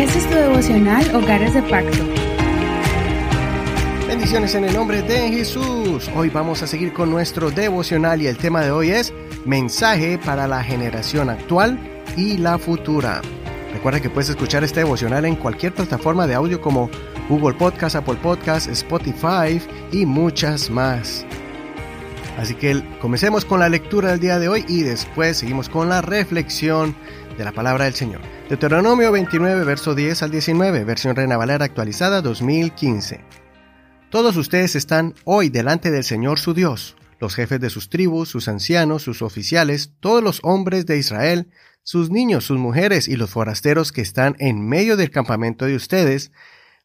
Este es tu devocional Hogares de Pacto. Bendiciones en el nombre de Jesús. Hoy vamos a seguir con nuestro devocional y el tema de hoy es mensaje para la generación actual y la futura. Recuerda que puedes escuchar este devocional en cualquier plataforma de audio como Google Podcast, Apple Podcast, Spotify y muchas más. Así que comencemos con la lectura del día de hoy y después seguimos con la reflexión de la palabra del Señor. Deuteronomio 29, verso 10 al 19, versión Reina Valera actualizada 2015. Todos ustedes están hoy delante del Señor su Dios, los jefes de sus tribus, sus ancianos, sus oficiales, todos los hombres de Israel, sus niños, sus mujeres y los forasteros que están en medio del campamento de ustedes,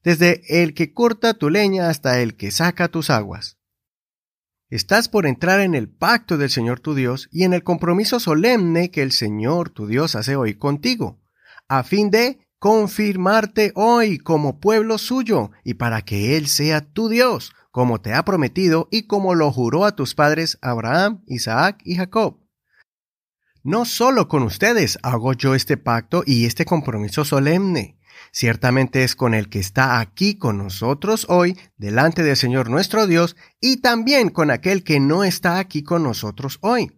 desde el que corta tu leña hasta el que saca tus aguas. Estás por entrar en el pacto del Señor tu Dios y en el compromiso solemne que el Señor tu Dios hace hoy contigo, a fin de confirmarte hoy como pueblo suyo y para que Él sea tu Dios, como te ha prometido y como lo juró a tus padres Abraham, Isaac y Jacob. No solo con ustedes hago yo este pacto y este compromiso solemne, ciertamente es con el que está aquí con nosotros hoy, delante del Señor nuestro Dios, y también con aquel que no está aquí con nosotros hoy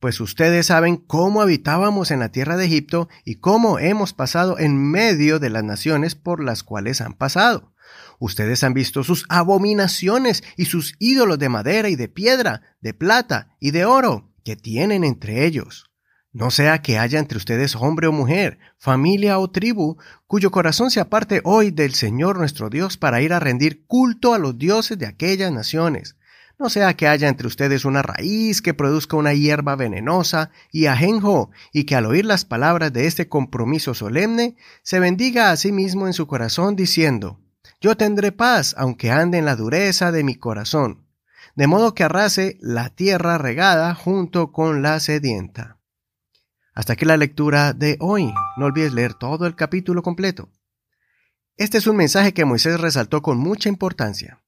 pues ustedes saben cómo habitábamos en la tierra de Egipto y cómo hemos pasado en medio de las naciones por las cuales han pasado. Ustedes han visto sus abominaciones y sus ídolos de madera y de piedra, de plata y de oro que tienen entre ellos. No sea que haya entre ustedes hombre o mujer, familia o tribu, cuyo corazón se aparte hoy del Señor nuestro Dios para ir a rendir culto a los dioses de aquellas naciones, no sea que haya entre ustedes una raíz que produzca una hierba venenosa y ajenjo, y que al oír las palabras de este compromiso solemne, se bendiga a sí mismo en su corazón diciendo, Yo tendré paz aunque ande en la dureza de mi corazón, de modo que arrase la tierra regada junto con la sedienta. Hasta aquí la lectura de hoy. No olvides leer todo el capítulo completo. Este es un mensaje que Moisés resaltó con mucha importancia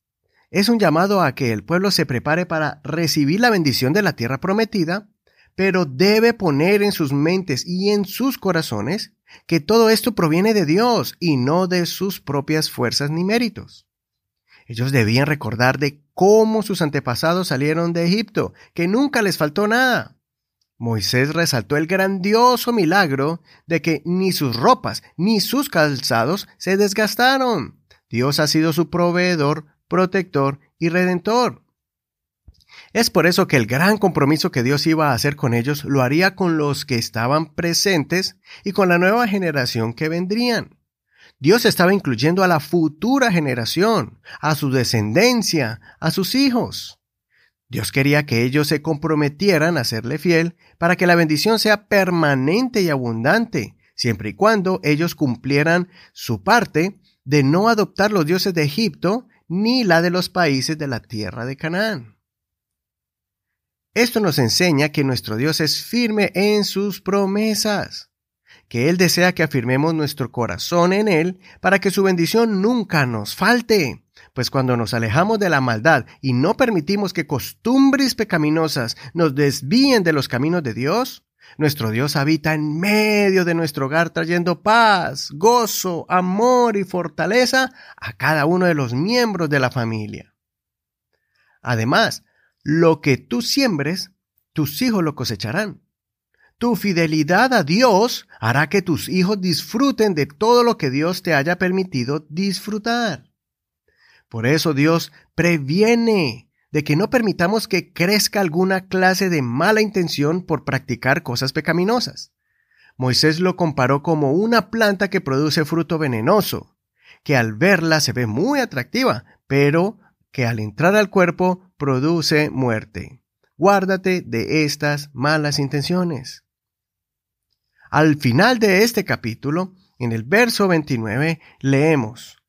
es un llamado a que el pueblo se prepare para recibir la bendición de la tierra prometida, pero debe poner en sus mentes y en sus corazones que todo esto proviene de Dios y no de sus propias fuerzas ni méritos. Ellos debían recordar de cómo sus antepasados salieron de Egipto, que nunca les faltó nada. Moisés resaltó el grandioso milagro de que ni sus ropas ni sus calzados se desgastaron. Dios ha sido su proveedor protector y redentor. Es por eso que el gran compromiso que Dios iba a hacer con ellos lo haría con los que estaban presentes y con la nueva generación que vendrían. Dios estaba incluyendo a la futura generación, a su descendencia, a sus hijos. Dios quería que ellos se comprometieran a serle fiel para que la bendición sea permanente y abundante, siempre y cuando ellos cumplieran su parte de no adoptar los dioses de Egipto ni la de los países de la tierra de Canaán. Esto nos enseña que nuestro Dios es firme en sus promesas, que Él desea que afirmemos nuestro corazón en Él para que su bendición nunca nos falte, pues cuando nos alejamos de la maldad y no permitimos que costumbres pecaminosas nos desvíen de los caminos de Dios, nuestro Dios habita en medio de nuestro hogar trayendo paz, gozo, amor y fortaleza a cada uno de los miembros de la familia. Además, lo que tú siembres, tus hijos lo cosecharán. Tu fidelidad a Dios hará que tus hijos disfruten de todo lo que Dios te haya permitido disfrutar. Por eso Dios previene de que no permitamos que crezca alguna clase de mala intención por practicar cosas pecaminosas. Moisés lo comparó como una planta que produce fruto venenoso, que al verla se ve muy atractiva, pero que al entrar al cuerpo produce muerte. Guárdate de estas malas intenciones. Al final de este capítulo, en el verso 29, leemos,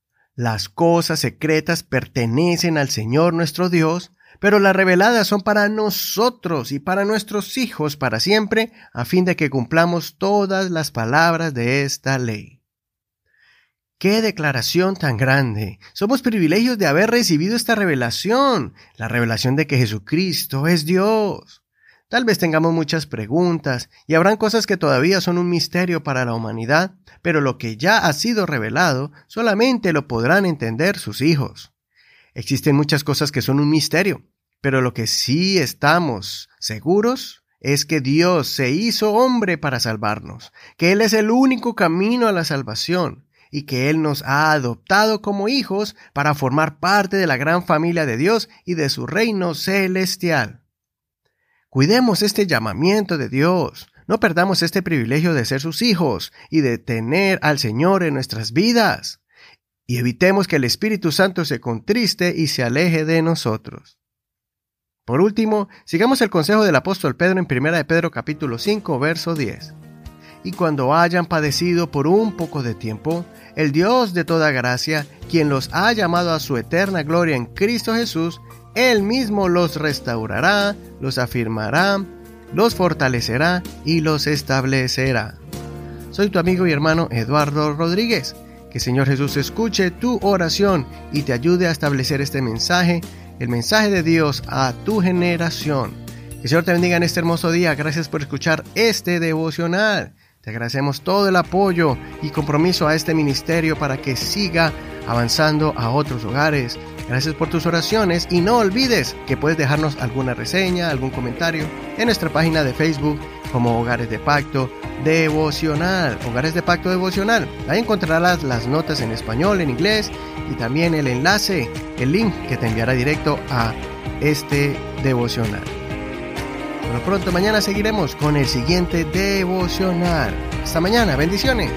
las cosas secretas pertenecen al Señor nuestro Dios, pero las reveladas son para nosotros y para nuestros hijos para siempre, a fin de que cumplamos todas las palabras de esta ley. ¡Qué declaración tan grande! Somos privilegios de haber recibido esta revelación, la revelación de que Jesucristo es Dios. Tal vez tengamos muchas preguntas y habrán cosas que todavía son un misterio para la humanidad, pero lo que ya ha sido revelado solamente lo podrán entender sus hijos. Existen muchas cosas que son un misterio, pero lo que sí estamos seguros es que Dios se hizo hombre para salvarnos, que Él es el único camino a la salvación y que Él nos ha adoptado como hijos para formar parte de la gran familia de Dios y de su reino celestial. Cuidemos este llamamiento de Dios. No perdamos este privilegio de ser sus hijos y de tener al Señor en nuestras vidas. Y evitemos que el Espíritu Santo se contriste y se aleje de nosotros. Por último, sigamos el consejo del apóstol Pedro en 1 de Pedro capítulo 5, verso 10. Y cuando hayan padecido por un poco de tiempo, el Dios de toda gracia, quien los ha llamado a su eterna gloria en Cristo Jesús, él mismo los restaurará, los afirmará, los fortalecerá y los establecerá. Soy tu amigo y hermano Eduardo Rodríguez. Que Señor Jesús escuche tu oración y te ayude a establecer este mensaje, el mensaje de Dios a tu generación. Que el Señor te bendiga en este hermoso día. Gracias por escuchar este devocional. Te agradecemos todo el apoyo y compromiso a este ministerio para que siga avanzando a otros hogares Gracias por tus oraciones y no olvides que puedes dejarnos alguna reseña, algún comentario en nuestra página de Facebook como Hogares de Pacto Devocional. Hogares de Pacto Devocional. Ahí encontrarás las notas en español, en inglés y también el enlace, el link que te enviará directo a este devocional. Bueno, pronto mañana seguiremos con el siguiente devocional. Hasta mañana, bendiciones.